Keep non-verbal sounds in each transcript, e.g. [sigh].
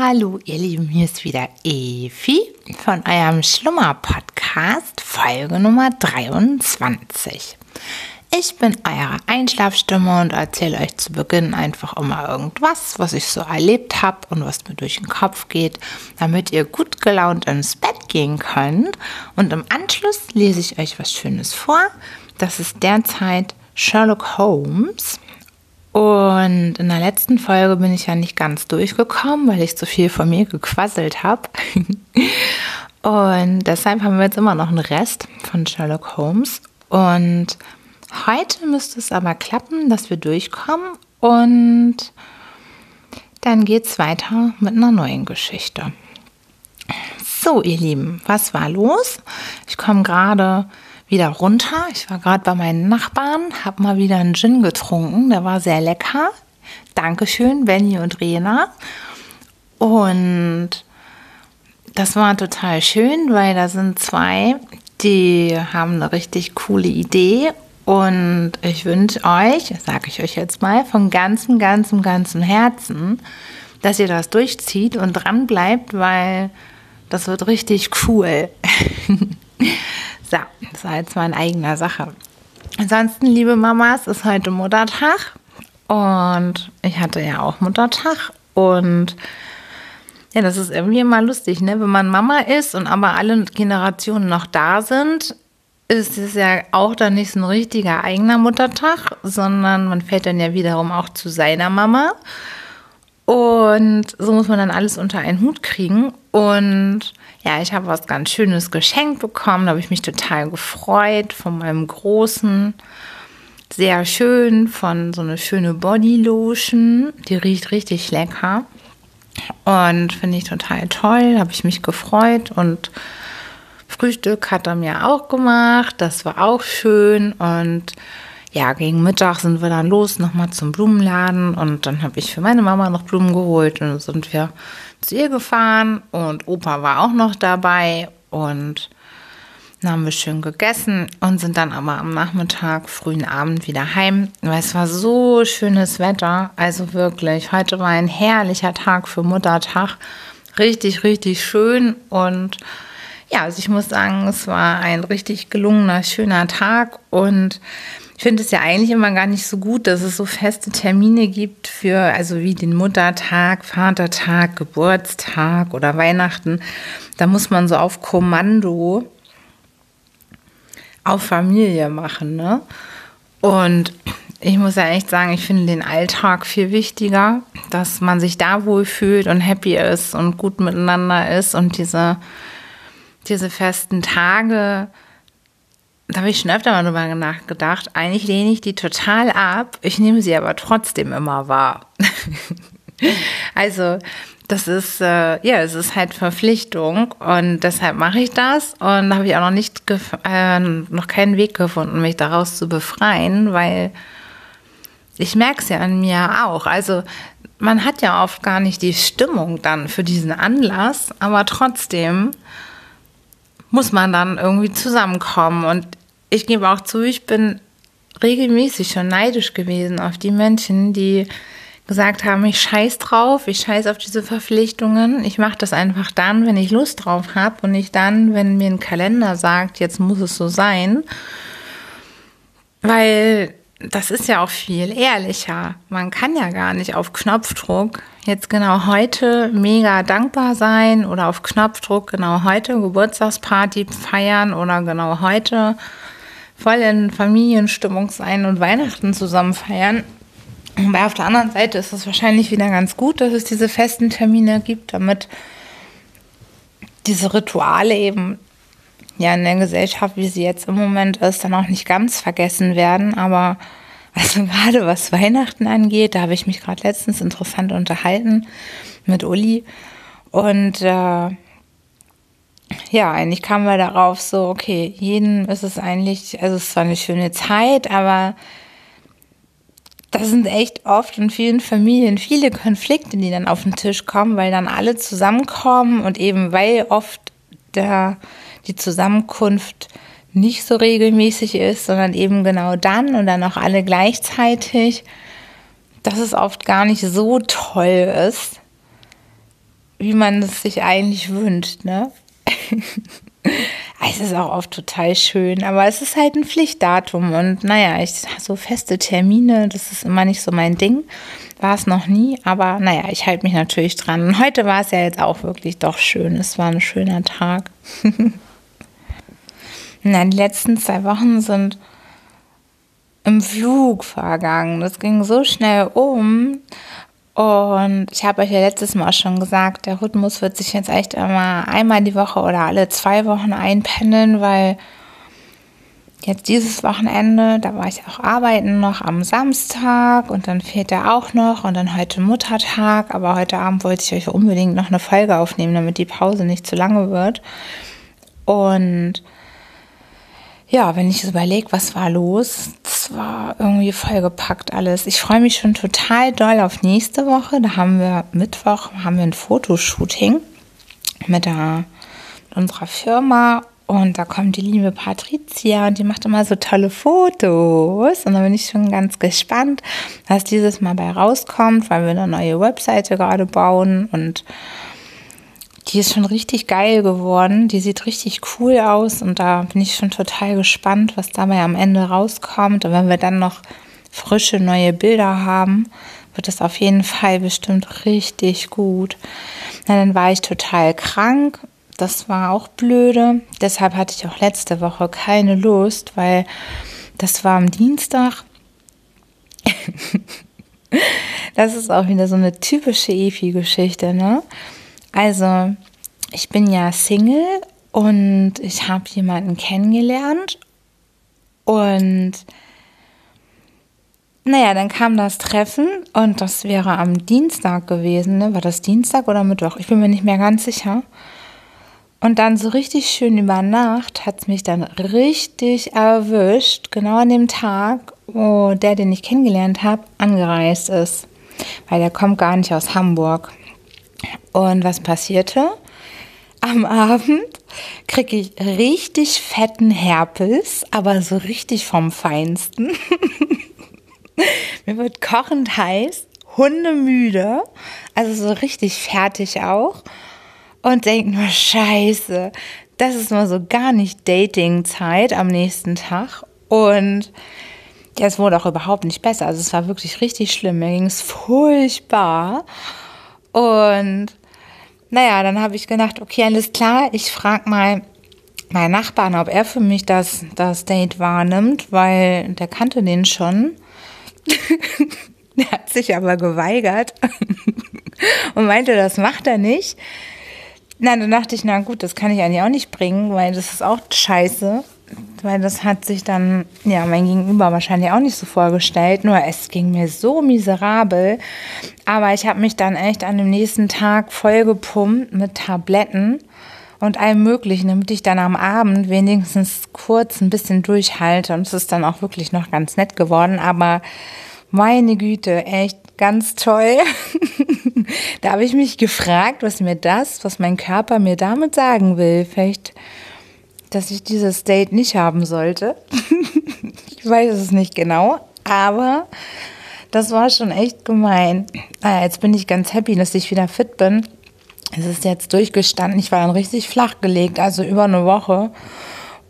Hallo, ihr Lieben, hier ist wieder Evi von eurem Schlummer-Podcast, Folge Nummer 23. Ich bin eure Einschlafstimme und erzähle euch zu Beginn einfach immer irgendwas, was ich so erlebt habe und was mir durch den Kopf geht, damit ihr gut gelaunt ins Bett gehen könnt. Und im Anschluss lese ich euch was Schönes vor. Das ist derzeit Sherlock Holmes und in der letzten Folge bin ich ja nicht ganz durchgekommen, weil ich zu viel von mir gequasselt habe. [laughs] Und deshalb haben wir jetzt immer noch einen Rest von Sherlock Holmes. Und heute müsste es aber klappen, dass wir durchkommen. Und dann geht es weiter mit einer neuen Geschichte. So, ihr Lieben, was war los? Ich komme gerade wieder runter. Ich war gerade bei meinen Nachbarn, habe mal wieder einen Gin getrunken. Der war sehr lecker. Dankeschön, Benny und Rena. Und das war total schön, weil da sind zwei, die haben eine richtig coole Idee. Und ich wünsche euch, sage ich euch jetzt mal, von ganzem, ganzem, ganzem Herzen, dass ihr das durchzieht und dran bleibt, weil das wird richtig cool. [laughs] So, das war jetzt meine eigene Sache. Ansonsten, liebe Mamas, ist heute Muttertag. Und ich hatte ja auch Muttertag. Und ja, das ist irgendwie immer lustig, ne? Wenn man Mama ist und aber alle Generationen noch da sind, ist es ja auch dann nicht so ein richtiger eigener Muttertag, sondern man fällt dann ja wiederum auch zu seiner Mama. Und so muss man dann alles unter einen Hut kriegen. Und ja, ich habe was ganz Schönes geschenkt bekommen. Da habe ich mich total gefreut von meinem Großen. Sehr schön, von so eine schöne Bodylotion. Die riecht richtig lecker. Und finde ich total toll. Habe ich mich gefreut. Und Frühstück hat er mir auch gemacht. Das war auch schön. Und ja, gegen Mittag sind wir dann los, nochmal zum Blumenladen. Und dann habe ich für meine Mama noch Blumen geholt. Und dann sind wir zu ihr gefahren und Opa war auch noch dabei und dann haben wir schön gegessen und sind dann aber am Nachmittag, frühen Abend wieder heim, weil es war so schönes Wetter. Also wirklich, heute war ein herrlicher Tag für Muttertag. Richtig, richtig schön und ja, also ich muss sagen, es war ein richtig gelungener, schöner Tag und ich finde es ja eigentlich immer gar nicht so gut, dass es so feste Termine gibt für, also wie den Muttertag, Vatertag, Geburtstag oder Weihnachten. Da muss man so auf Kommando auf Familie machen, ne? Und ich muss ja echt sagen, ich finde den Alltag viel wichtiger, dass man sich da wohlfühlt und happy ist und gut miteinander ist und diese, diese festen Tage, da habe ich schon öfter mal drüber nachgedacht. Eigentlich lehne ich die total ab. Ich nehme sie aber trotzdem immer wahr. [laughs] also, das ist, äh, ja, es ist halt Verpflichtung und deshalb mache ich das und da habe ich auch noch nicht, äh, noch keinen Weg gefunden, mich daraus zu befreien, weil ich merke es ja an mir auch. Also, man hat ja oft gar nicht die Stimmung dann für diesen Anlass, aber trotzdem muss man dann irgendwie zusammenkommen. Und ich gebe auch zu, ich bin regelmäßig schon neidisch gewesen auf die Menschen, die gesagt haben, ich scheiß drauf, ich scheiß auf diese Verpflichtungen. Ich mache das einfach dann, wenn ich Lust drauf habe und nicht dann, wenn mir ein Kalender sagt, jetzt muss es so sein. Weil das ist ja auch viel ehrlicher. Man kann ja gar nicht auf Knopfdruck jetzt genau heute mega dankbar sein oder auf Knopfdruck genau heute Geburtstagsparty feiern oder genau heute voll in Familienstimmung sein und Weihnachten zusammen feiern. Weil auf der anderen Seite ist es wahrscheinlich wieder ganz gut, dass es diese festen Termine gibt, damit diese Rituale eben ja in der Gesellschaft, wie sie jetzt im Moment ist, dann auch nicht ganz vergessen werden. Aber also gerade was Weihnachten angeht, da habe ich mich gerade letztens interessant unterhalten mit Uli. Und äh, ja, eigentlich kamen wir darauf so, okay, jeden ist es eigentlich, also es ist zwar eine schöne Zeit, aber das sind echt oft in vielen Familien viele Konflikte, die dann auf den Tisch kommen, weil dann alle zusammenkommen und eben weil oft der, die Zusammenkunft nicht so regelmäßig ist, sondern eben genau dann und dann auch alle gleichzeitig, dass es oft gar nicht so toll ist, wie man es sich eigentlich wünscht, ne? [laughs] es ist auch oft total schön, aber es ist halt ein Pflichtdatum und naja, ich so feste Termine, das ist immer nicht so mein Ding. War es noch nie, aber naja, ich halte mich natürlich dran. Und heute war es ja jetzt auch wirklich doch schön. Es war ein schöner Tag. [laughs] Na, die letzten zwei Wochen sind im Flug vergangen. Das ging so schnell um. Und ich habe euch ja letztes Mal schon gesagt, der Rhythmus wird sich jetzt echt immer einmal die Woche oder alle zwei Wochen einpendeln, weil jetzt dieses Wochenende, da war ich auch arbeiten noch am Samstag und dann fehlt er auch noch und dann heute Muttertag. Aber heute Abend wollte ich euch unbedingt noch eine Folge aufnehmen, damit die Pause nicht zu lange wird. Und ja, wenn ich überlege, was war los, das war irgendwie vollgepackt alles. Ich freue mich schon total doll auf nächste Woche. Da haben wir Mittwoch haben wir ein Fotoshooting mit, der, mit unserer Firma und da kommt die liebe Patricia und die macht immer so tolle Fotos. Und da bin ich schon ganz gespannt, was dieses Mal bei rauskommt, weil wir eine neue Webseite gerade bauen und die ist schon richtig geil geworden. Die sieht richtig cool aus und da bin ich schon total gespannt, was dabei am Ende rauskommt. Und wenn wir dann noch frische neue Bilder haben, wird es auf jeden Fall bestimmt richtig gut. Na, dann war ich total krank. Das war auch blöde. Deshalb hatte ich auch letzte Woche keine Lust, weil das war am Dienstag. [laughs] das ist auch wieder so eine typische Efi-Geschichte, ne? Also, ich bin ja Single und ich habe jemanden kennengelernt und naja, dann kam das Treffen und das wäre am Dienstag gewesen. Ne? War das Dienstag oder Mittwoch? Ich bin mir nicht mehr ganz sicher. Und dann so richtig schön über Nacht hat es mich dann richtig erwischt, genau an dem Tag, wo der, den ich kennengelernt habe, angereist ist. Weil der kommt gar nicht aus Hamburg. Und was passierte? Am Abend kriege ich richtig fetten Herpes, aber so richtig vom Feinsten. [laughs] Mir wird kochend heiß, hundemüde, also so richtig fertig auch. Und denke nur, scheiße, das ist mal so gar nicht Dating-Zeit am nächsten Tag. Und ja, es wurde auch überhaupt nicht besser. Also es war wirklich richtig schlimm. Mir ging es furchtbar. Und naja, dann habe ich gedacht, okay, alles klar, ich frage mal meinen Nachbarn, ob er für mich das, das Date wahrnimmt, weil der kannte den schon. [laughs] der hat sich aber geweigert [laughs] und meinte, das macht er nicht. Na, dann dachte ich, na gut, das kann ich eigentlich auch nicht bringen, weil das ist auch scheiße weil das hat sich dann, ja, mein Gegenüber wahrscheinlich auch nicht so vorgestellt. Nur es ging mir so miserabel. Aber ich habe mich dann echt an dem nächsten Tag vollgepumpt mit Tabletten und allem Möglichen, damit ich dann am Abend wenigstens kurz ein bisschen durchhalte. Und es ist dann auch wirklich noch ganz nett geworden. Aber meine Güte, echt ganz toll. [laughs] da habe ich mich gefragt, was mir das, was mein Körper mir damit sagen will. Vielleicht dass ich dieses Date nicht haben sollte. [laughs] ich weiß es nicht genau, aber das war schon echt gemein. Naja, jetzt bin ich ganz happy, dass ich wieder fit bin. Es ist jetzt durchgestanden. Ich war dann richtig flach gelegt, also über eine Woche.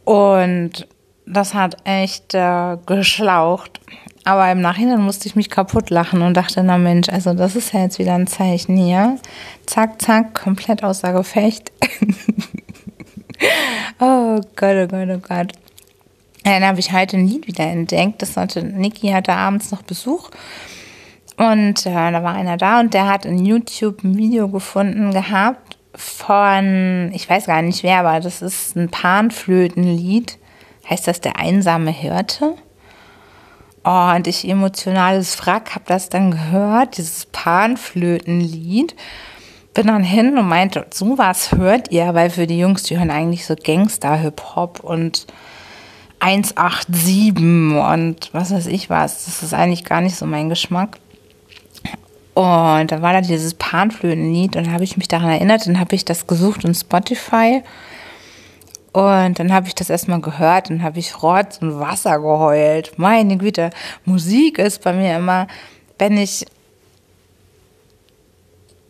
Und das hat echt äh, geschlaucht. Aber im Nachhinein musste ich mich kaputt lachen und dachte, na Mensch, also das ist ja jetzt wieder ein Zeichen hier. Zack, zack, komplett außer Gefecht. [laughs] [laughs] oh Gott, oh Gott, oh Gott. Dann habe ich heute ein Lied wieder entdeckt. Das hatte, Niki hatte abends noch Besuch. Und äh, da war einer da und der hat in YouTube ein Video gefunden gehabt von, ich weiß gar nicht wer, aber das ist ein Panflötenlied. Heißt das der einsame Hirte? Oh, und ich emotionales Wrack habe das dann gehört, dieses Panflötenlied bin dann hin und meinte, so was hört ihr, weil für die Jungs, die hören eigentlich so Gangster-Hip-Hop und 187 und was weiß ich was. Das ist eigentlich gar nicht so mein Geschmack. Und dann war da dieses Panflötenlied und habe ich mich daran erinnert, dann habe ich das gesucht in Spotify. Und dann habe ich das erstmal gehört und habe ich Rotz und Wasser geheult. Meine Güte, Musik ist bei mir immer, wenn ich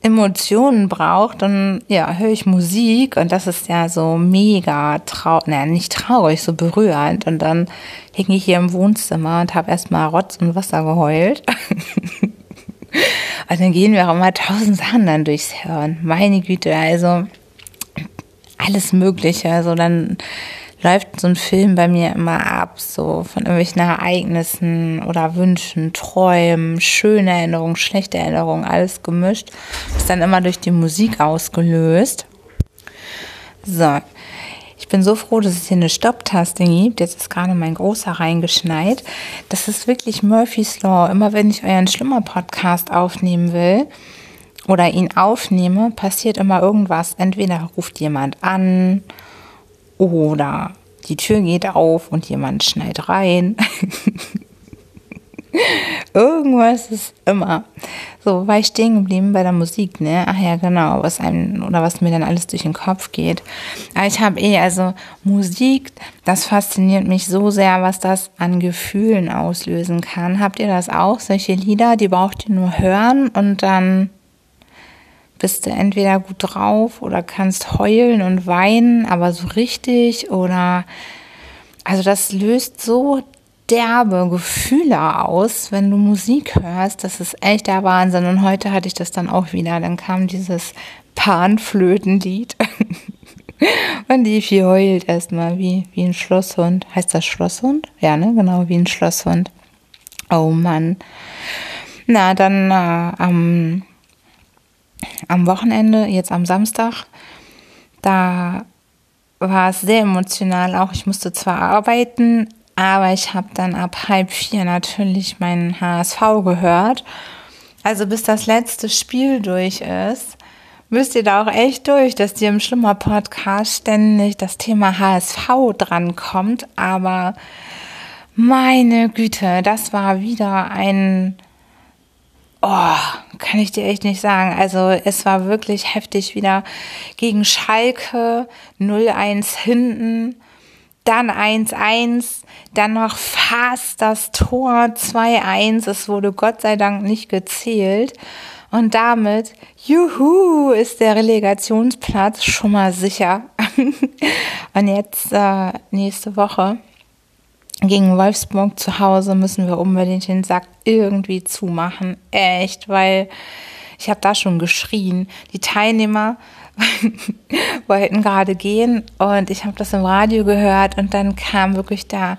Emotionen braucht, dann ja, höre ich Musik und das ist ja so mega traurig, naja, nicht traurig, so berührend. Und dann hing ich hier im Wohnzimmer und habe erstmal Rotz und Wasser geheult. [laughs] und dann gehen wir auch immer tausend Sachen dann durchs Hirn. Meine Güte, also alles Mögliche. Also dann läuft so ein Film bei mir immer ab, so von irgendwelchen Ereignissen oder Wünschen, Träumen, schöne Erinnerungen, schlechte Erinnerungen, alles gemischt. Ist dann immer durch die Musik ausgelöst. So. Ich bin so froh, dass es hier eine Stopptaste gibt. Jetzt ist gerade mein Großer reingeschneit. Das ist wirklich Murphy's Law. Immer wenn ich euren Schlimmer-Podcast aufnehmen will oder ihn aufnehme, passiert immer irgendwas. Entweder ruft jemand an oder die Tür geht auf und jemand schneit rein. [laughs] Irgendwas ist immer. So, war ich stehen geblieben bei der Musik, ne? Ach ja, genau, was einem oder was mir dann alles durch den Kopf geht. Aber ich habe eh, also Musik, das fasziniert mich so sehr, was das an Gefühlen auslösen kann. Habt ihr das auch? Solche Lieder, die braucht ihr nur hören und dann bist du entweder gut drauf oder kannst heulen und weinen, aber so richtig oder also das löst so derbe Gefühle aus, wenn du Musik hörst. Das ist echt der Wahnsinn. Und heute hatte ich das dann auch wieder. Dann kam dieses Panflötenlied. [laughs] Und die vier heult erstmal wie, wie ein Schlosshund. Heißt das Schlosshund? Ja, ne? Genau, wie ein Schlosshund. Oh Mann. Na, dann äh, am am Wochenende, jetzt am Samstag, da war es sehr emotional auch. Ich musste zwar arbeiten, aber ich habe dann ab halb vier natürlich meinen HSV gehört. Also bis das letzte Spiel durch ist, müsst ihr da auch echt durch, dass dir im Schlimmer Podcast ständig das Thema HSV drankommt. Aber meine Güte, das war wieder ein Oh, kann ich dir echt nicht sagen. Also es war wirklich heftig wieder gegen Schalke 0-1 hinten, dann 1-1, dann noch fast das Tor 2-1. Es wurde Gott sei Dank nicht gezählt. Und damit, juhu, ist der Relegationsplatz schon mal sicher. [laughs] Und jetzt äh, nächste Woche gegen Wolfsburg zu Hause müssen wir unbedingt den Sack irgendwie zumachen. Echt, weil ich habe da schon geschrien. Die Teilnehmer [laughs] wollten gerade gehen und ich habe das im Radio gehört und dann kam wirklich da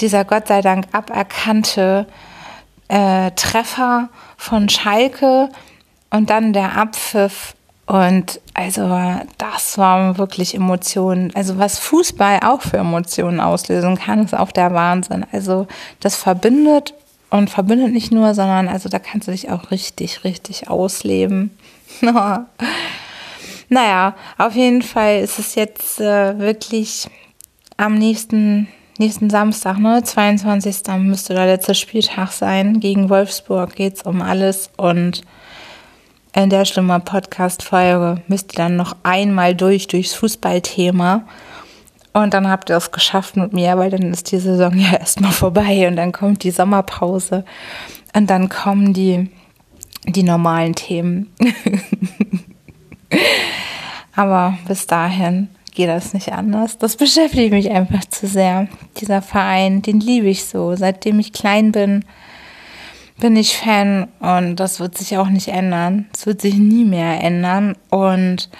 dieser Gott sei Dank aberkannte äh, Treffer von Schalke und dann der Abpfiff und also das war wirklich Emotionen. Also was Fußball auch für Emotionen auslösen kann, ist auch der Wahnsinn. Also das verbindet und verbindet nicht nur, sondern also da kannst du dich auch richtig, richtig ausleben. [laughs] naja, auf jeden Fall ist es jetzt äh, wirklich am nächsten, nächsten Samstag, ne, 22. müsste der letzte Spieltag sein. Gegen Wolfsburg geht es um alles und in der Stimme Podcast-Folge müsst ihr dann noch einmal durch, durchs Fußballthema. Und dann habt ihr es geschafft mit mir, weil dann ist die Saison ja erstmal vorbei und dann kommt die Sommerpause und dann kommen die, die normalen Themen. [laughs] Aber bis dahin geht das nicht anders. Das beschäftigt mich einfach zu sehr. Dieser Verein, den liebe ich so. Seitdem ich klein bin, bin ich Fan und das wird sich auch nicht ändern. Es wird sich nie mehr ändern. Und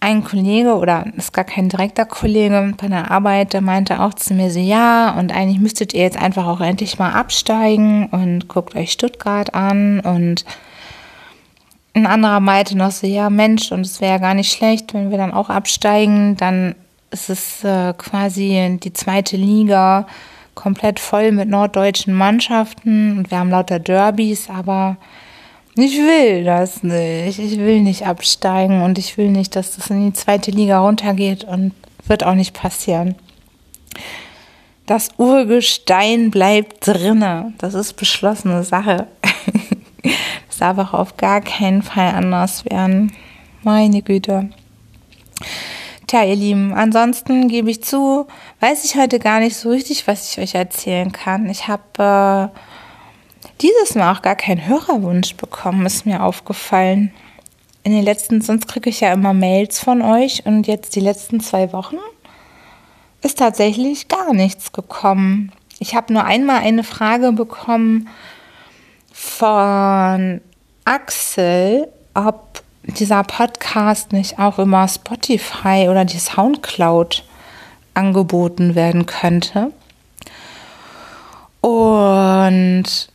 ein Kollege oder ist gar kein direkter Kollege bei der Arbeit, der meinte auch zu mir so, ja, und eigentlich müsstet ihr jetzt einfach auch endlich mal absteigen und guckt euch Stuttgart an und ein anderer meinte noch so, ja Mensch, und es wäre ja gar nicht schlecht, wenn wir dann auch absteigen, dann ist es äh, quasi die zweite Liga komplett voll mit norddeutschen Mannschaften und wir haben lauter Derbys, aber ich will das nicht. Ich will nicht absteigen und ich will nicht, dass das in die zweite Liga runtergeht und wird auch nicht passieren. Das Urgestein bleibt drinne. Das ist beschlossene Sache. [laughs] Das darf auch auf gar keinen Fall anders werden. Meine Güte. Tja, ihr Lieben, ansonsten gebe ich zu, weiß ich heute gar nicht so richtig, was ich euch erzählen kann. Ich habe äh, dieses Mal auch gar keinen Hörerwunsch bekommen, ist mir aufgefallen. In den letzten, sonst kriege ich ja immer Mails von euch und jetzt die letzten zwei Wochen ist tatsächlich gar nichts gekommen. Ich habe nur einmal eine Frage bekommen von Axel, ob dieser Podcast nicht auch über Spotify oder die Soundcloud angeboten werden könnte. Und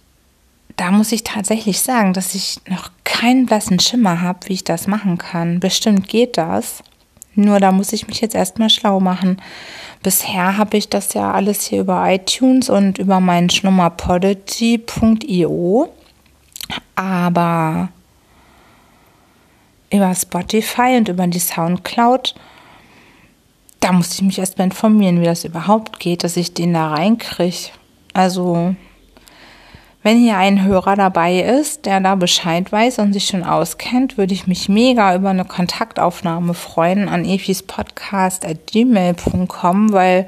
da muss ich tatsächlich sagen, dass ich noch keinen blassen Schimmer habe, wie ich das machen kann. Bestimmt geht das. Nur da muss ich mich jetzt erstmal schlau machen. Bisher habe ich das ja alles hier über iTunes und über meinen Schnummer podigy.io. Aber über Spotify und über die Soundcloud, da muss ich mich erstmal informieren, wie das überhaupt geht, dass ich den da reinkriege. Also wenn hier ein Hörer dabei ist, der da Bescheid weiß und sich schon auskennt, würde ich mich mega über eine Kontaktaufnahme freuen an efispodcast.gmail.com, weil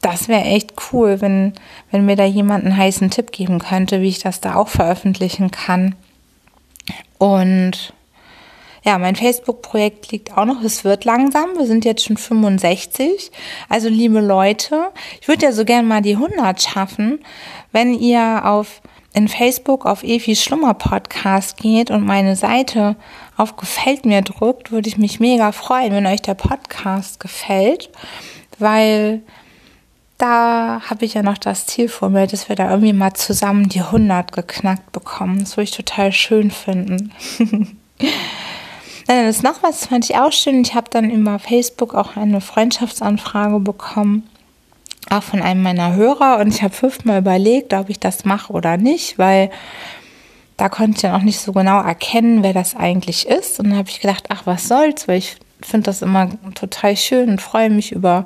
das wäre echt cool, wenn, wenn mir da jemand einen heißen Tipp geben könnte, wie ich das da auch veröffentlichen kann. Und ja, mein Facebook-Projekt liegt auch noch. Es wird langsam. Wir sind jetzt schon 65. Also, liebe Leute, ich würde ja so gerne mal die 100 schaffen. Wenn ihr auf in Facebook auf Efis Schlummer Podcast geht und meine Seite auf Gefällt mir drückt, würde ich mich mega freuen, wenn euch der Podcast gefällt, weil da habe ich ja noch das Ziel vor mir, dass wir da irgendwie mal zusammen die 100 geknackt bekommen. Das würde ich total schön finden. [laughs] Dann ist noch was, das fand ich auch schön. Ich habe dann über Facebook auch eine Freundschaftsanfrage bekommen, auch von einem meiner Hörer. Und ich habe fünfmal überlegt, ob ich das mache oder nicht, weil da konnte ich dann auch nicht so genau erkennen, wer das eigentlich ist. Und dann habe ich gedacht, ach, was soll's, weil ich finde das immer total schön und freue mich über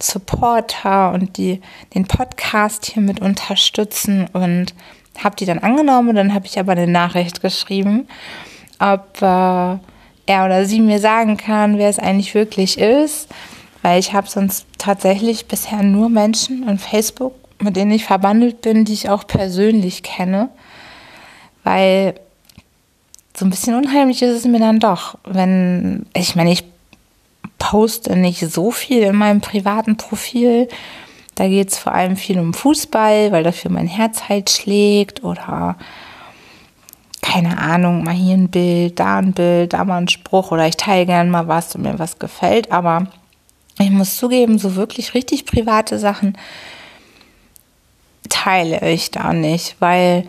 Supporter und die den Podcast hier mit unterstützen und habe die dann angenommen. Dann habe ich aber eine Nachricht geschrieben, ob äh, er oder sie mir sagen kann, wer es eigentlich wirklich ist, weil ich habe sonst tatsächlich bisher nur Menschen an Facebook, mit denen ich verbandelt bin, die ich auch persönlich kenne, weil so ein bisschen unheimlich ist es mir dann doch, wenn ich meine, ich poste nicht so viel in meinem privaten Profil. Da geht es vor allem viel um Fußball, weil dafür mein Herz halt schlägt oder keine Ahnung, mal hier ein Bild, da ein Bild, da mal ein Spruch oder ich teile gerne mal was und mir was gefällt. Aber ich muss zugeben, so wirklich richtig private Sachen teile ich da nicht, weil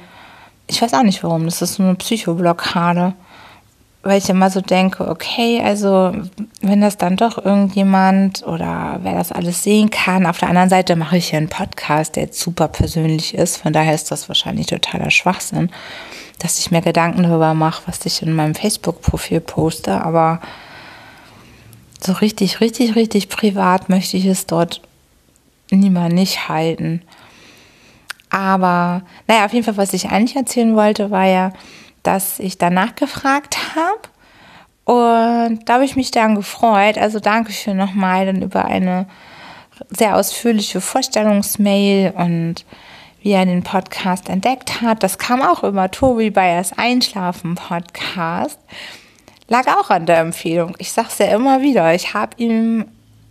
ich weiß auch nicht warum. Das ist so eine Psychoblockade. Weil ich immer so denke, okay, also wenn das dann doch irgendjemand oder wer das alles sehen kann, auf der anderen Seite mache ich hier einen Podcast, der jetzt super persönlich ist. Von daher ist das wahrscheinlich totaler Schwachsinn dass ich mir Gedanken darüber mache, was ich in meinem Facebook-Profil poste. Aber so richtig, richtig, richtig privat möchte ich es dort niemand nicht halten. Aber naja, auf jeden Fall, was ich eigentlich erzählen wollte, war ja, dass ich danach gefragt habe. Und da habe ich mich dann gefreut. Also danke schön nochmal dann über eine sehr ausführliche Vorstellungsmail und wie er den Podcast entdeckt hat. Das kam auch über Tobi Bayers Einschlafen Podcast. Lag auch an der Empfehlung. Ich sage es ja immer wieder. Ich habe ihm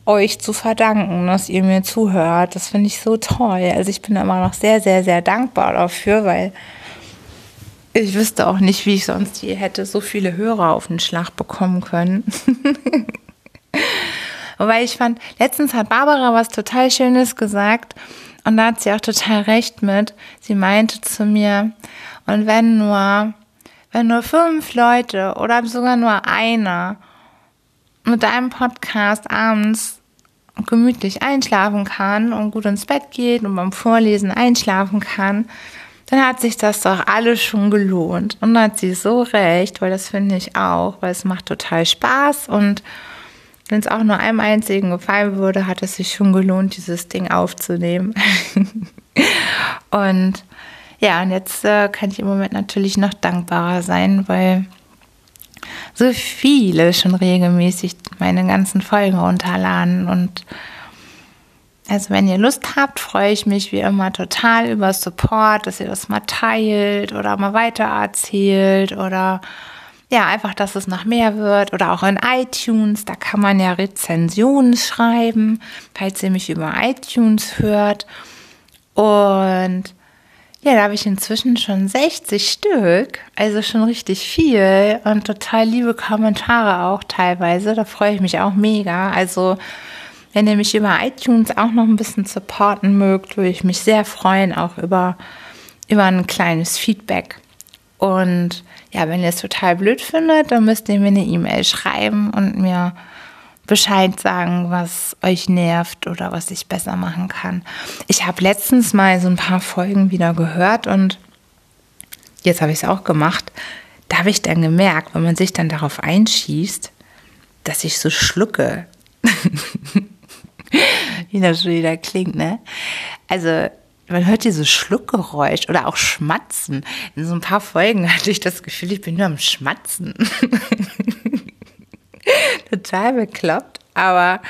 euch zu verdanken, dass ihr mir zuhört. Das finde ich so toll. Also ich bin immer noch sehr, sehr, sehr dankbar dafür, weil ich wüsste auch nicht, wie ich sonst je hätte so viele Hörer auf den Schlag bekommen können. [laughs] Wobei ich fand, letztens hat Barbara was total Schönes gesagt. Und da hat sie auch total recht mit. Sie meinte zu mir, und wenn nur, wenn nur fünf Leute oder sogar nur einer mit deinem Podcast abends gemütlich einschlafen kann und gut ins Bett geht und beim Vorlesen einschlafen kann, dann hat sich das doch alles schon gelohnt. Und da hat sie so recht, weil das finde ich auch, weil es macht total Spaß und wenn es auch nur einem einzigen gefallen würde, hat es sich schon gelohnt, dieses Ding aufzunehmen. [laughs] und ja, und jetzt äh, kann ich im Moment natürlich noch dankbarer sein, weil so viele schon regelmäßig meine ganzen Folgen runterladen und Also wenn ihr Lust habt, freue ich mich wie immer total über Support, dass ihr das mal teilt oder mal weitererzählt oder ja, einfach, dass es noch mehr wird oder auch in iTunes, da kann man ja Rezensionen schreiben, falls ihr mich über iTunes hört. Und ja, da habe ich inzwischen schon 60 Stück, also schon richtig viel und total liebe Kommentare auch teilweise. Da freue ich mich auch mega. Also wenn ihr mich über iTunes auch noch ein bisschen supporten mögt, würde ich mich sehr freuen, auch über, über ein kleines Feedback. Und ja, wenn ihr es total blöd findet, dann müsst ihr mir eine E-Mail schreiben und mir Bescheid sagen, was euch nervt oder was ich besser machen kann. Ich habe letztens mal so ein paar Folgen wieder gehört und jetzt habe ich es auch gemacht. Da habe ich dann gemerkt, wenn man sich dann darauf einschießt, dass ich so schlucke. [laughs] Wie das schon wieder klingt, ne? Also, man hört dieses Schluckgeräusch oder auch Schmatzen. In so ein paar Folgen [laughs] hatte ich das Gefühl, ich bin nur am Schmatzen. [laughs] [laughs] Total bekloppt, aber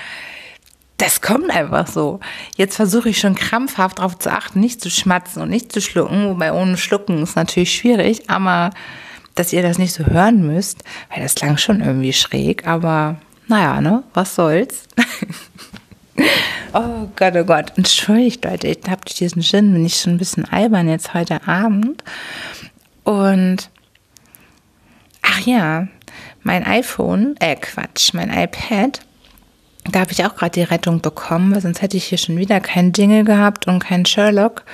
das kommt einfach so. Jetzt versuche ich schon krampfhaft darauf zu achten, nicht zu schmatzen und nicht zu schlucken, wobei ohne Schlucken ist natürlich schwierig, aber dass ihr das nicht so hören müsst, weil das klang schon irgendwie schräg, aber naja, ne, was soll's. [laughs] oh Gott, oh Gott, entschuldigt Leute, ich habe durch diesen Gin, bin ich schon ein bisschen albern jetzt heute Abend und ach ja, mein iPhone, äh Quatsch, mein iPad, da habe ich auch gerade die Rettung bekommen, weil sonst hätte ich hier schon wieder keinen Jingle gehabt und keinen Sherlock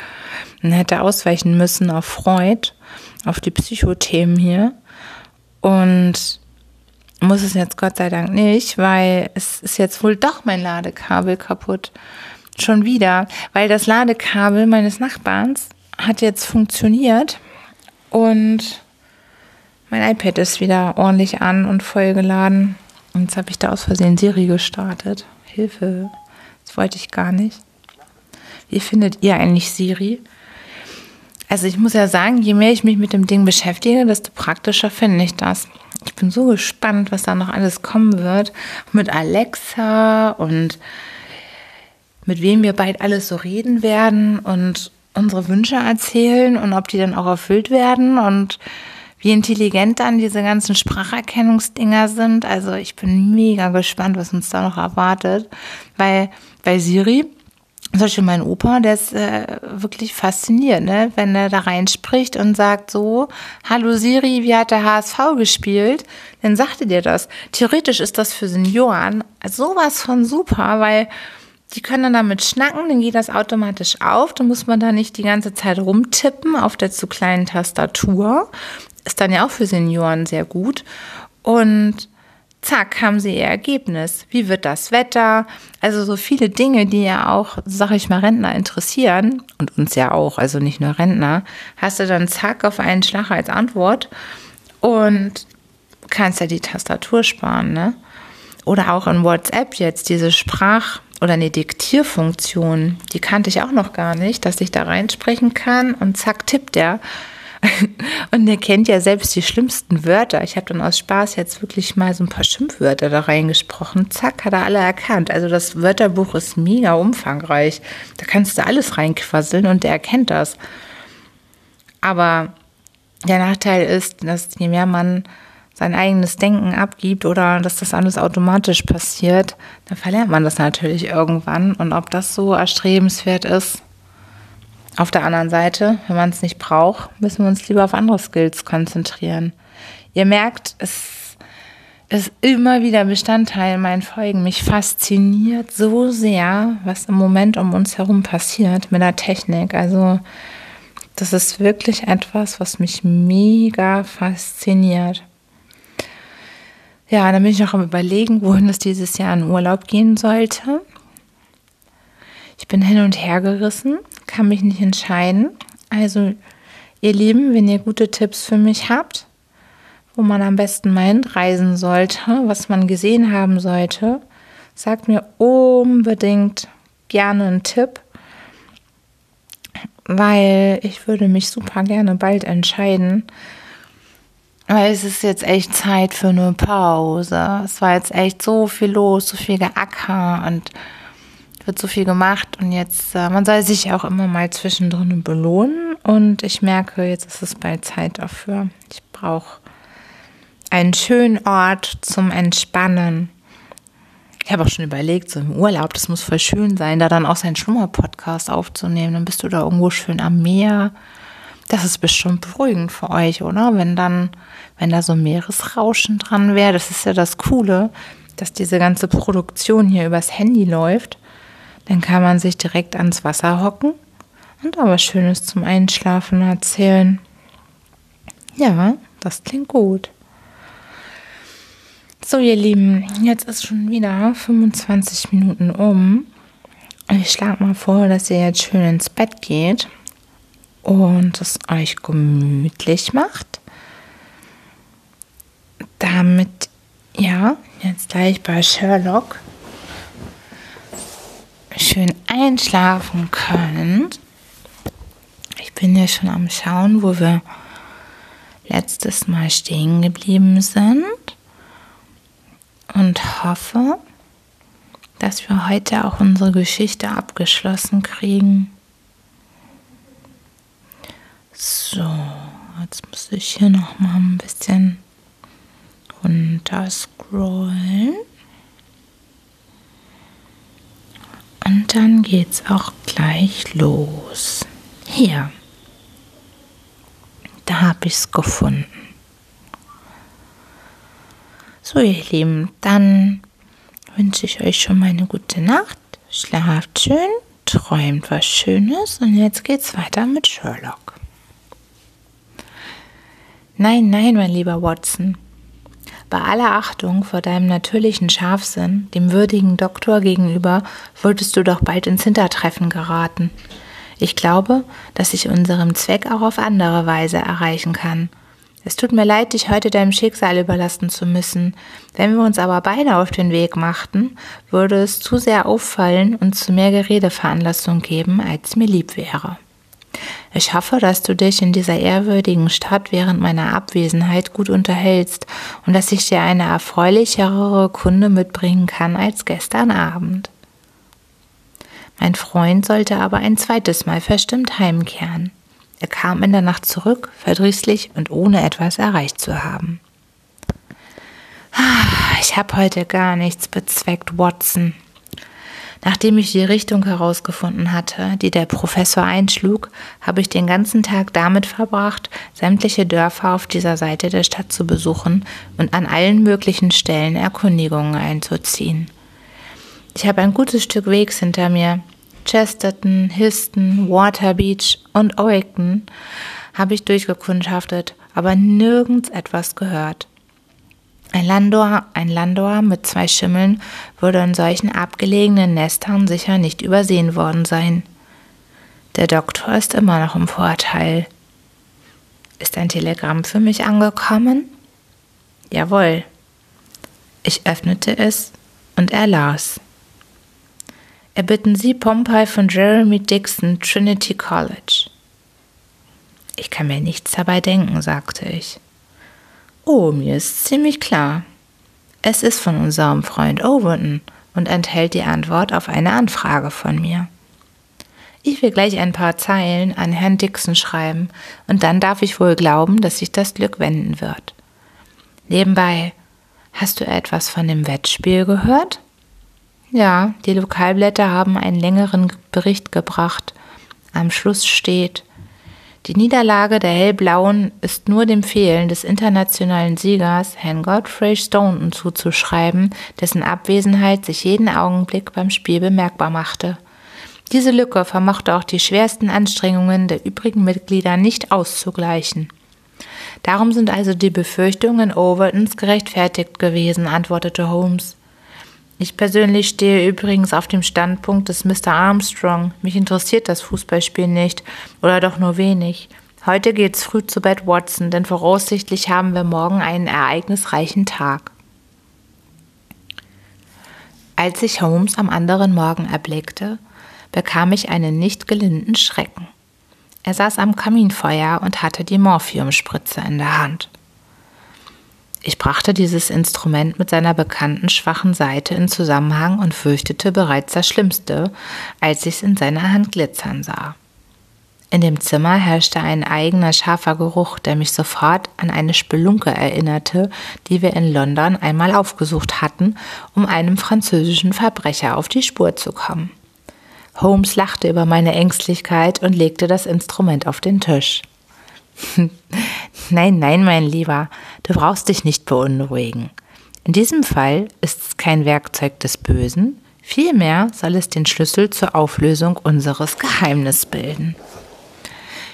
und hätte ausweichen müssen auf Freud, auf die Psychothemen hier. Und muss es jetzt Gott sei Dank nicht, weil es ist jetzt wohl doch mein Ladekabel kaputt. Schon wieder, weil das Ladekabel meines Nachbarns hat jetzt funktioniert und mein iPad ist wieder ordentlich an und vollgeladen. Und jetzt habe ich da aus Versehen Siri gestartet. Hilfe, das wollte ich gar nicht. Wie findet ihr eigentlich Siri? Also ich muss ja sagen, je mehr ich mich mit dem Ding beschäftige, desto praktischer finde ich das. Ich bin so gespannt, was da noch alles kommen wird. Mit Alexa und mit wem wir bald alles so reden werden und unsere Wünsche erzählen und ob die dann auch erfüllt werden und wie intelligent dann diese ganzen Spracherkennungsdinger sind. Also ich bin mega gespannt, was uns da noch erwartet, weil bei Siri zum Beispiel mein Opa, der ist äh, wirklich fasziniert, ne? wenn er da reinspricht und sagt so, hallo Siri, wie hat der HSV gespielt? Dann sagte dir das. Theoretisch ist das für Senioren sowas von super, weil die können dann damit schnacken, dann geht das automatisch auf. Dann muss man da nicht die ganze Zeit rumtippen auf der zu kleinen Tastatur ist dann ja auch für Senioren sehr gut. Und zack, haben sie ihr Ergebnis. Wie wird das Wetter? Also so viele Dinge, die ja auch, sag ich mal, Rentner interessieren und uns ja auch, also nicht nur Rentner, hast du dann zack auf einen Schlag als Antwort und kannst ja die Tastatur sparen, ne? Oder auch in WhatsApp jetzt diese Sprach- oder eine Diktierfunktion, die kannte ich auch noch gar nicht, dass ich da reinsprechen kann und zack tippt der [laughs] Und er kennt ja selbst die schlimmsten Wörter. Ich habe dann aus Spaß jetzt wirklich mal so ein paar Schimpfwörter da reingesprochen. Zack, hat er alle erkannt. Also das Wörterbuch ist mega umfangreich. Da kannst du alles reinquasseln und der erkennt das. Aber der Nachteil ist, dass je mehr man sein eigenes Denken abgibt oder dass das alles automatisch passiert, dann verlernt man das natürlich irgendwann. Und ob das so erstrebenswert ist, auf der anderen Seite, wenn man es nicht braucht, müssen wir uns lieber auf andere Skills konzentrieren. Ihr merkt, es ist immer wieder Bestandteil meiner Folgen. Mich fasziniert so sehr, was im Moment um uns herum passiert mit der Technik. Also, das ist wirklich etwas, was mich mega fasziniert. Ja, dann bin ich noch am Überlegen, wohin es dieses Jahr in Urlaub gehen sollte. Ich bin hin und her gerissen, kann mich nicht entscheiden. Also, ihr Lieben, wenn ihr gute Tipps für mich habt, wo man am besten mal hinreisen sollte, was man gesehen haben sollte, sagt mir unbedingt gerne einen Tipp, weil ich würde mich super gerne bald entscheiden. Weil es ist jetzt echt Zeit für eine Pause. Es war jetzt echt so viel los, so viel geacker und wird so viel gemacht und jetzt, äh, man soll sich auch immer mal zwischendrin belohnen und ich merke, jetzt ist es bald Zeit dafür. Ich brauche einen schönen Ort zum Entspannen. Ich habe auch schon überlegt, so im Urlaub, das muss voll schön sein, da dann auch seinen Schlummer-Podcast aufzunehmen. Dann bist du da irgendwo schön am Meer. Das ist bestimmt beruhigend für euch, oder? Wenn dann, wenn da so Meeresrauschen dran wäre, das ist ja das Coole, dass diese ganze Produktion hier übers Handy läuft. Dann kann man sich direkt ans Wasser hocken und aber Schönes zum Einschlafen erzählen. Ja, das klingt gut. So, ihr Lieben, jetzt ist schon wieder 25 Minuten um. Ich schlage mal vor, dass ihr jetzt schön ins Bett geht und es euch gemütlich macht, damit ja jetzt gleich bei Sherlock schön einschlafen könnt. Ich bin ja schon am Schauen, wo wir letztes Mal stehen geblieben sind und hoffe, dass wir heute auch unsere Geschichte abgeschlossen kriegen. So, jetzt muss ich hier noch mal ein bisschen runter scrollen. Und dann geht's auch gleich los. Hier. Da habe ich es gefunden. So, ihr Lieben, dann wünsche ich euch schon mal eine gute Nacht. Schlaft schön, träumt was Schönes und jetzt geht's weiter mit Sherlock. Nein, nein, mein lieber Watson. Bei aller Achtung vor deinem natürlichen Scharfsinn, dem würdigen Doktor gegenüber, würdest du doch bald ins Hintertreffen geraten. Ich glaube, dass ich unserem Zweck auch auf andere Weise erreichen kann – es tut mir leid, dich heute deinem Schicksal überlassen zu müssen. Wenn wir uns aber beide auf den Weg machten, würde es zu sehr auffallen und zu mehr Geredeveranlassung geben, als mir lieb wäre. Ich hoffe, dass du dich in dieser ehrwürdigen Stadt während meiner Abwesenheit gut unterhältst und dass ich dir eine erfreulichere Kunde mitbringen kann als gestern Abend. Mein Freund sollte aber ein zweites Mal verstimmt heimkehren. Er kam in der Nacht zurück, verdrießlich und ohne etwas erreicht zu haben. Ah, ich habe heute gar nichts bezweckt, Watson. Nachdem ich die Richtung herausgefunden hatte, die der Professor einschlug, habe ich den ganzen Tag damit verbracht, sämtliche Dörfer auf dieser Seite der Stadt zu besuchen und an allen möglichen Stellen Erkundigungen einzuziehen. Ich habe ein gutes Stück Wegs hinter mir, Chesterton, Histon, Waterbeach und Oregon habe ich durchgekundschaftet, aber nirgends etwas gehört. Ein Landor, ein Landor mit zwei Schimmeln würde in solchen abgelegenen Nestern sicher nicht übersehen worden sein. Der Doktor ist immer noch im Vorteil. Ist ein Telegramm für mich angekommen? Jawohl. Ich öffnete es und er las. Erbitten Sie Pompey von Jeremy Dixon, Trinity College. Ich kann mir nichts dabei denken, sagte ich. Oh, mir ist ziemlich klar. Es ist von unserem Freund Overton und enthält die Antwort auf eine Anfrage von mir. Ich will gleich ein paar Zeilen an Herrn Dixon schreiben und dann darf ich wohl glauben, dass sich das Glück wenden wird. Nebenbei, hast du etwas von dem Wettspiel gehört? Ja, die Lokalblätter haben einen längeren Bericht gebracht. Am Schluss steht, die Niederlage der Hellblauen ist nur dem Fehlen des internationalen Siegers Herrn Godfrey Staunton zuzuschreiben, dessen Abwesenheit sich jeden Augenblick beim Spiel bemerkbar machte. Diese Lücke vermochte auch die schwersten Anstrengungen der übrigen Mitglieder nicht auszugleichen. Darum sind also die Befürchtungen Overtons gerechtfertigt gewesen, antwortete Holmes. Ich persönlich stehe übrigens auf dem Standpunkt des Mr. Armstrong. Mich interessiert das Fußballspiel nicht oder doch nur wenig. Heute geht's früh zu Bett, Watson, denn voraussichtlich haben wir morgen einen ereignisreichen Tag. Als ich Holmes am anderen Morgen erblickte, bekam ich einen nicht gelinden Schrecken. Er saß am Kaminfeuer und hatte die Morphiumspritze in der Hand. Ich brachte dieses Instrument mit seiner bekannten schwachen Seite in Zusammenhang und fürchtete bereits das Schlimmste, als ich es in seiner Hand glitzern sah. In dem Zimmer herrschte ein eigener scharfer Geruch, der mich sofort an eine Spelunke erinnerte, die wir in London einmal aufgesucht hatten, um einem französischen Verbrecher auf die Spur zu kommen. Holmes lachte über meine Ängstlichkeit und legte das Instrument auf den Tisch. [laughs] nein, nein, mein Lieber, du brauchst dich nicht beunruhigen. In diesem Fall ist es kein Werkzeug des Bösen, vielmehr soll es den Schlüssel zur Auflösung unseres Geheimnisses bilden.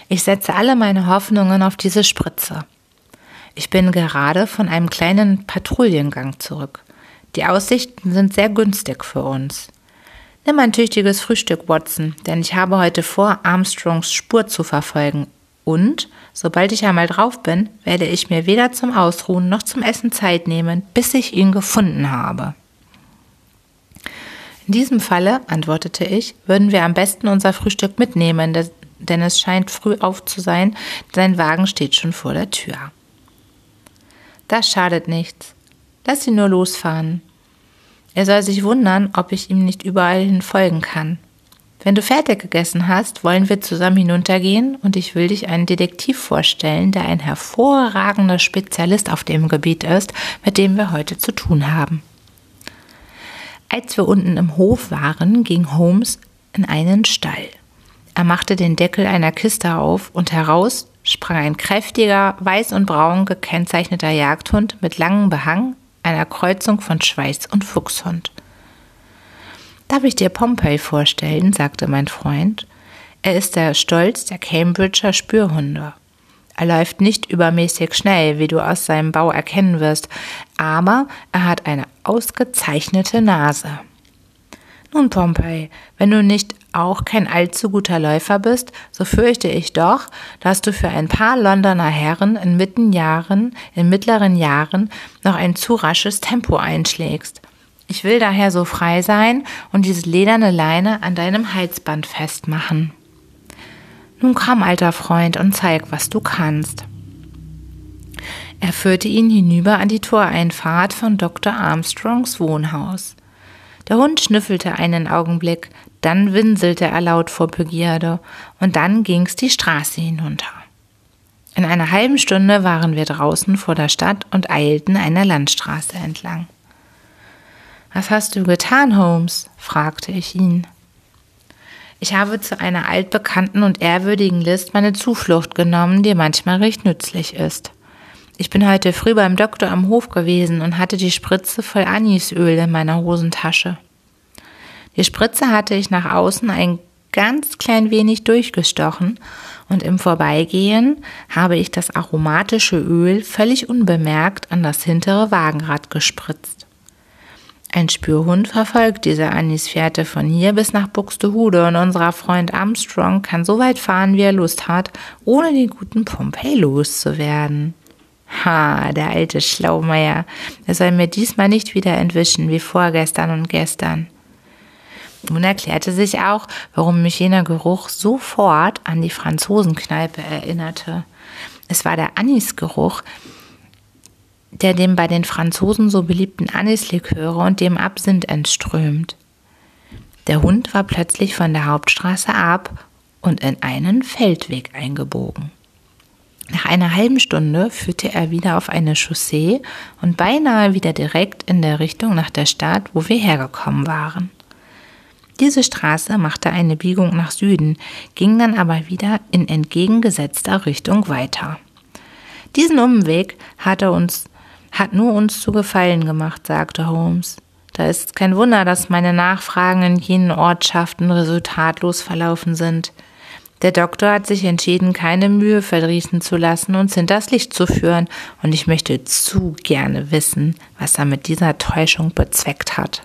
Ich setze alle meine Hoffnungen auf diese Spritze. Ich bin gerade von einem kleinen Patrouillengang zurück. Die Aussichten sind sehr günstig für uns. Nimm ein tüchtiges Frühstück, Watson, denn ich habe heute vor, Armstrongs Spur zu verfolgen. Und, sobald ich einmal drauf bin, werde ich mir weder zum Ausruhen noch zum Essen Zeit nehmen, bis ich ihn gefunden habe. In diesem Falle, antwortete ich, würden wir am besten unser Frühstück mitnehmen, denn es scheint früh auf zu sein, sein Wagen steht schon vor der Tür. Das schadet nichts. Lass ihn nur losfahren. Er soll sich wundern, ob ich ihm nicht überall hin folgen kann. Wenn du fertig gegessen hast, wollen wir zusammen hinuntergehen und ich will dich einen Detektiv vorstellen, der ein hervorragender Spezialist auf dem Gebiet ist, mit dem wir heute zu tun haben. Als wir unten im Hof waren, ging Holmes in einen Stall. Er machte den Deckel einer Kiste auf und heraus sprang ein kräftiger, weiß und braun gekennzeichneter Jagdhund mit langem Behang, einer Kreuzung von Schweiß und Fuchshund. Darf ich dir Pompey vorstellen, sagte mein Freund. Er ist der Stolz der Cambridger Spürhunde. Er läuft nicht übermäßig schnell, wie du aus seinem Bau erkennen wirst, aber er hat eine ausgezeichnete Nase. Nun, Pompey, wenn du nicht auch kein allzu guter Läufer bist, so fürchte ich doch, dass du für ein paar Londoner Herren in, mitten Jahren, in mittleren Jahren noch ein zu rasches Tempo einschlägst. Ich will daher so frei sein und diese lederne Leine an deinem Halsband festmachen. Nun komm, alter Freund, und zeig, was du kannst. Er führte ihn hinüber an die Toreinfahrt von Dr. Armstrongs Wohnhaus. Der Hund schnüffelte einen Augenblick, dann winselte er laut vor Begierde, und dann ging's die Straße hinunter. In einer halben Stunde waren wir draußen vor der Stadt und eilten einer Landstraße entlang. Was hast du getan, Holmes? fragte ich ihn. Ich habe zu einer altbekannten und ehrwürdigen List meine Zuflucht genommen, die manchmal recht nützlich ist. Ich bin heute früh beim Doktor am Hof gewesen und hatte die Spritze voll Anisöl in meiner Hosentasche. Die Spritze hatte ich nach außen ein ganz klein wenig durchgestochen und im Vorbeigehen habe ich das aromatische Öl völlig unbemerkt an das hintere Wagenrad gespritzt. Ein Spürhund verfolgt diese Anisfährte von hier bis nach Buxtehude und unser Freund Armstrong kann so weit fahren, wie er Lust hat, ohne den guten Pompey loszuwerden. Ha, der alte Schlaumeier. Er soll mir diesmal nicht wieder entwischen wie vorgestern und gestern. Nun erklärte sich auch, warum mich jener Geruch sofort an die Franzosenkneipe erinnerte. Es war der Anisgeruch, der dem bei den Franzosen so beliebten Anisliköre und dem Absinth entströmt. Der Hund war plötzlich von der Hauptstraße ab und in einen Feldweg eingebogen. Nach einer halben Stunde führte er wieder auf eine Chaussee und beinahe wieder direkt in der Richtung nach der Stadt, wo wir hergekommen waren. Diese Straße machte eine Biegung nach Süden, ging dann aber wieder in entgegengesetzter Richtung weiter. Diesen Umweg hat er uns, hat nur uns zu Gefallen gemacht, sagte Holmes. Da ist kein Wunder, dass meine Nachfragen in jenen Ortschaften resultatlos verlaufen sind. Der Doktor hat sich entschieden, keine Mühe verdrießen zu lassen, uns hinters Licht zu führen, und ich möchte zu gerne wissen, was er mit dieser Täuschung bezweckt hat.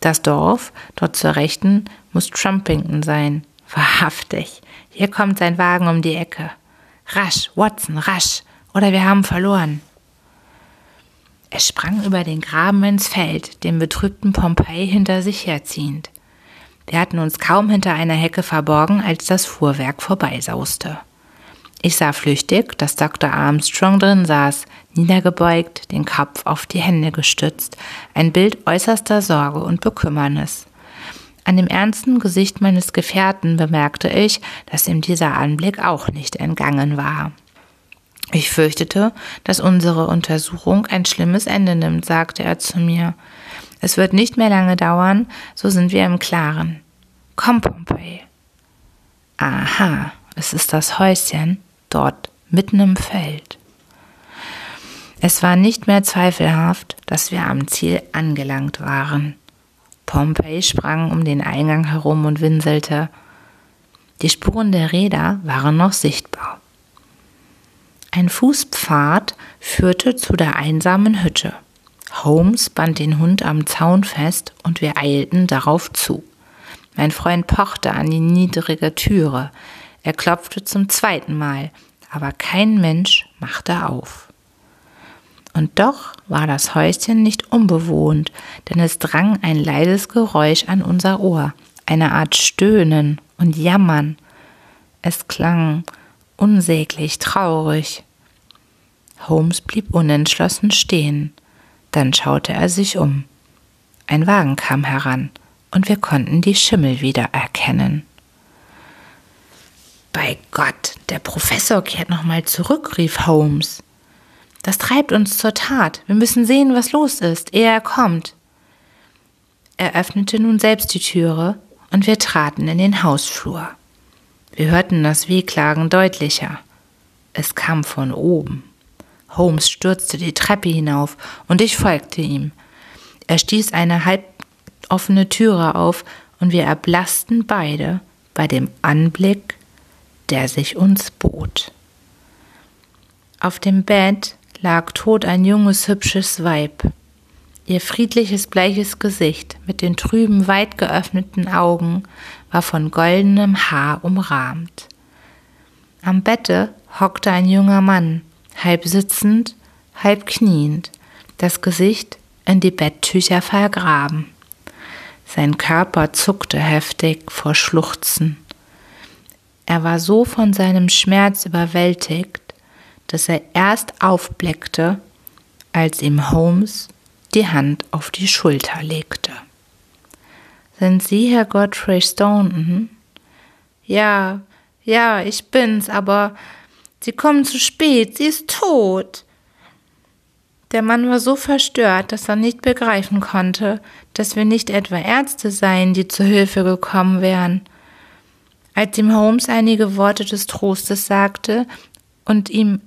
Das Dorf, dort zur Rechten, muss Trumpington sein. Wahrhaftig. Hier kommt sein Wagen um die Ecke. Rasch, Watson, rasch, oder wir haben verloren. Er sprang über den Graben ins Feld, den betrübten Pompeii hinter sich herziehend. Wir hatten uns kaum hinter einer Hecke verborgen, als das Fuhrwerk vorbeisauste. Ich sah flüchtig, dass Dr. Armstrong drin saß, niedergebeugt, den Kopf auf die Hände gestützt, ein Bild äußerster Sorge und Bekümmernis. An dem ernsten Gesicht meines Gefährten bemerkte ich, dass ihm dieser Anblick auch nicht entgangen war. Ich fürchtete, dass unsere Untersuchung ein schlimmes Ende nimmt, sagte er zu mir. Es wird nicht mehr lange dauern, so sind wir im Klaren. Komm, Pompey. Aha, es ist das Häuschen dort mitten im Feld. Es war nicht mehr zweifelhaft, dass wir am Ziel angelangt waren. Pompey sprang um den Eingang herum und winselte. Die Spuren der Räder waren noch sichtbar. Ein Fußpfad führte zu der einsamen Hütte. Holmes band den Hund am Zaun fest und wir eilten darauf zu. Mein Freund pochte an die niedrige Türe. Er klopfte zum zweiten Mal, aber kein Mensch machte auf. Und doch war das Häuschen nicht unbewohnt, denn es drang ein leises Geräusch an unser Ohr, eine Art Stöhnen und Jammern. Es klang unsäglich traurig. Holmes blieb unentschlossen stehen. Dann schaute er sich um. Ein Wagen kam heran, und wir konnten die Schimmel wieder erkennen. Bei Gott, der Professor kehrt nochmal zurück, rief Holmes. Das treibt uns zur Tat. Wir müssen sehen, was los ist, ehe er kommt. Er öffnete nun selbst die Türe und wir traten in den Hausflur. Wir hörten das Wehklagen deutlicher. Es kam von oben. Holmes stürzte die Treppe hinauf und ich folgte ihm. Er stieß eine halb offene Türe auf und wir erblassten beide bei dem Anblick, der sich uns bot. Auf dem Bett lag tot ein junges, hübsches Weib. Ihr friedliches, bleiches Gesicht mit den trüben, weit geöffneten Augen war von goldenem Haar umrahmt. Am Bette hockte ein junger Mann, halb sitzend, halb kniend, das Gesicht in die Betttücher vergraben. Sein Körper zuckte heftig vor Schluchzen. Er war so von seinem Schmerz überwältigt, dass er erst aufblickte, als ihm Holmes die Hand auf die Schulter legte. Sind Sie Herr Godfrey Staunton? Ja, ja, ich bin's, aber Sie kommen zu spät, sie ist tot. Der Mann war so verstört, dass er nicht begreifen konnte, dass wir nicht etwa Ärzte seien, die zu Hilfe gekommen wären. Als ihm Holmes einige Worte des Trostes sagte und ihm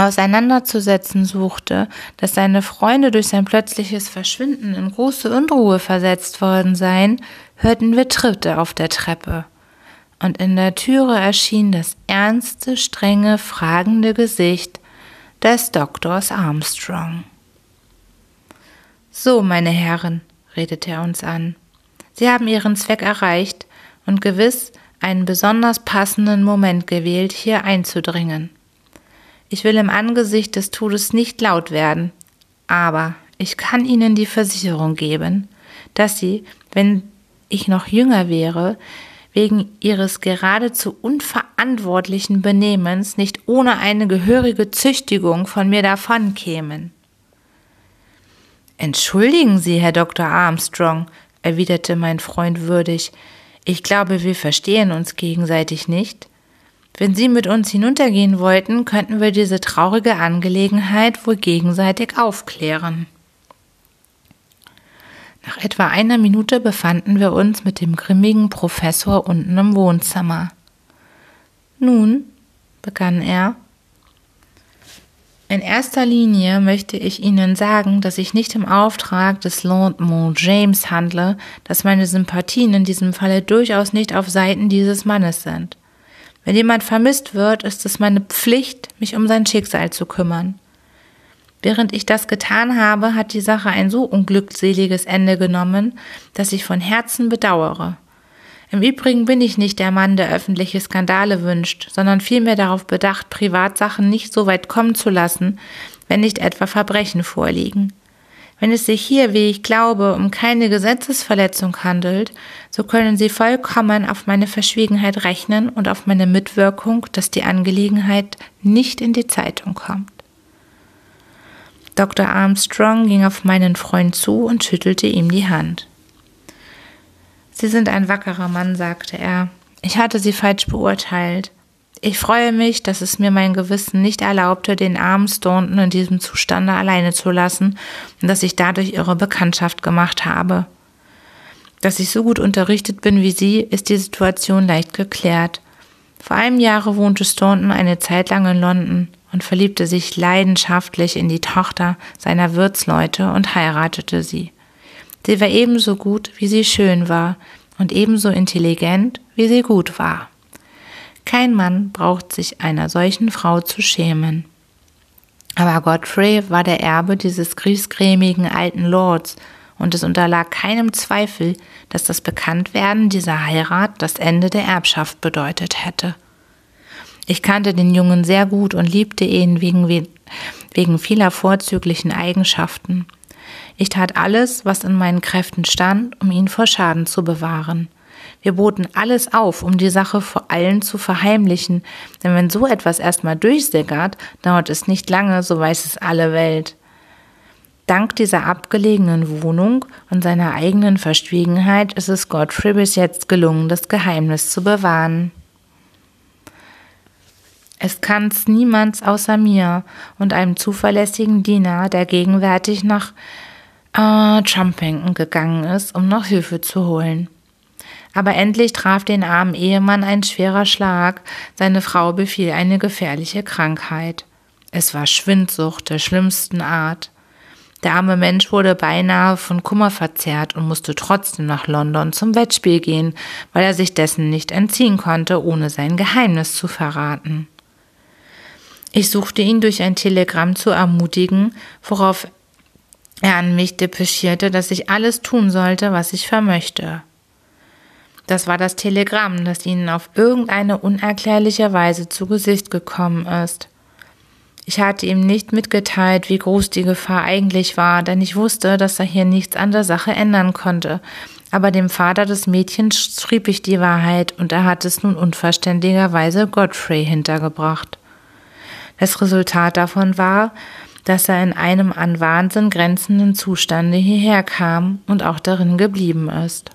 auseinanderzusetzen suchte, dass seine Freunde durch sein plötzliches Verschwinden in große Unruhe versetzt worden seien, hörten wir Tritte auf der Treppe. Und in der Türe erschien das ernste, strenge, fragende Gesicht des Doktors Armstrong. So, meine Herren, redete er uns an, Sie haben Ihren Zweck erreicht und gewiss einen besonders passenden Moment gewählt, hier einzudringen. Ich will im Angesicht des Todes nicht laut werden, aber ich kann Ihnen die Versicherung geben, dass Sie, wenn ich noch jünger wäre, wegen ihres geradezu unverantwortlichen Benehmens nicht ohne eine gehörige Züchtigung von mir davonkämen. Entschuldigen Sie, Herr Dr. Armstrong, erwiderte mein Freund würdig, ich glaube, wir verstehen uns gegenseitig nicht. Wenn Sie mit uns hinuntergehen wollten, könnten wir diese traurige Angelegenheit wohl gegenseitig aufklären. Nach etwa einer Minute befanden wir uns mit dem grimmigen Professor unten im Wohnzimmer. Nun, begann er, in erster Linie möchte ich Ihnen sagen, dass ich nicht im Auftrag des Lord Mont James handle, dass meine Sympathien in diesem Falle durchaus nicht auf Seiten dieses Mannes sind. Wenn jemand vermisst wird, ist es meine Pflicht, mich um sein Schicksal zu kümmern. Während ich das getan habe, hat die Sache ein so unglückseliges Ende genommen, dass ich von Herzen bedauere. Im Übrigen bin ich nicht der Mann, der öffentliche Skandale wünscht, sondern vielmehr darauf bedacht, Privatsachen nicht so weit kommen zu lassen, wenn nicht etwa Verbrechen vorliegen. Wenn es sich hier, wie ich glaube, um keine Gesetzesverletzung handelt, so können Sie vollkommen auf meine Verschwiegenheit rechnen und auf meine Mitwirkung, dass die Angelegenheit nicht in die Zeitung kommt. Dr. Armstrong ging auf meinen Freund zu und schüttelte ihm die Hand. Sie sind ein wackerer Mann, sagte er. Ich hatte Sie falsch beurteilt. Ich freue mich, dass es mir mein Gewissen nicht erlaubte, den armen Staunton in diesem Zustande alleine zu lassen und dass ich dadurch ihre Bekanntschaft gemacht habe. Dass ich so gut unterrichtet bin wie Sie, ist die Situation leicht geklärt. Vor einem Jahre wohnte Staunton eine Zeit lang in London und verliebte sich leidenschaftlich in die Tochter seiner Wirtsleute und heiratete sie. Sie war ebenso gut, wie sie schön war, und ebenso intelligent, wie sie gut war. Kein Mann braucht sich einer solchen Frau zu schämen. Aber Godfrey war der Erbe dieses griesgrämigen alten Lords, und es unterlag keinem Zweifel, dass das Bekanntwerden dieser Heirat das Ende der Erbschaft bedeutet hätte. Ich kannte den Jungen sehr gut und liebte ihn wegen, wegen vieler vorzüglichen Eigenschaften. Ich tat alles, was in meinen Kräften stand, um ihn vor Schaden zu bewahren. Wir boten alles auf, um die Sache vor allen zu verheimlichen, denn wenn so etwas erstmal durchsickert, dauert es nicht lange, so weiß es alle Welt. Dank dieser abgelegenen Wohnung und seiner eigenen Verschwiegenheit ist es Godfrey bis jetzt gelungen, das Geheimnis zu bewahren. Es kann's niemand außer mir und einem zuverlässigen Diener, der gegenwärtig nach äh, Trumpington gegangen ist, um noch Hilfe zu holen. Aber endlich traf den armen Ehemann ein schwerer Schlag, seine Frau befiel eine gefährliche Krankheit. Es war Schwindsucht der schlimmsten Art. Der arme Mensch wurde beinahe von Kummer verzerrt und musste trotzdem nach London zum Wettspiel gehen, weil er sich dessen nicht entziehen konnte, ohne sein Geheimnis zu verraten. Ich suchte ihn durch ein Telegramm zu ermutigen, worauf er an mich depeschierte, dass ich alles tun sollte, was ich vermöchte. Das war das Telegramm, das ihnen auf irgendeine unerklärliche Weise zu Gesicht gekommen ist. Ich hatte ihm nicht mitgeteilt, wie groß die Gefahr eigentlich war, denn ich wusste, dass er hier nichts an der Sache ändern konnte. Aber dem Vater des Mädchens schrieb ich die Wahrheit und er hat es nun unverständigerweise Godfrey hintergebracht. Das Resultat davon war, dass er in einem an Wahnsinn grenzenden Zustande hierher kam und auch darin geblieben ist.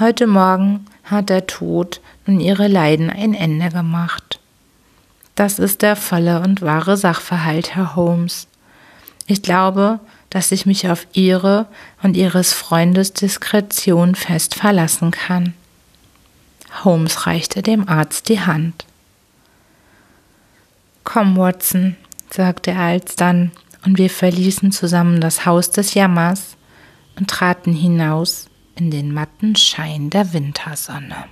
Heute Morgen hat der Tod nun ihre Leiden ein Ende gemacht. Das ist der volle und wahre Sachverhalt, Herr Holmes. Ich glaube, dass ich mich auf Ihre und Ihres Freundes Diskretion fest verlassen kann. Holmes reichte dem Arzt die Hand. Komm, Watson, sagte er alsdann, und wir verließen zusammen das Haus des Jammers und traten hinaus in den matten Schein der Wintersonne.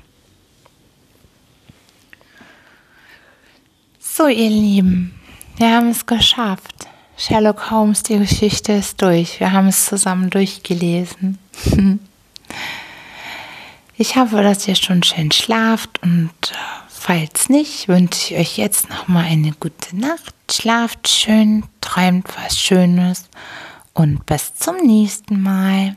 So, ihr Lieben, wir haben es geschafft. Sherlock Holmes, die Geschichte ist durch. Wir haben es zusammen durchgelesen. [laughs] Ich hoffe, dass ihr schon schön schlaft und äh, falls nicht, wünsche ich euch jetzt noch mal eine gute Nacht. Schlaft schön, träumt was Schönes und bis zum nächsten Mal.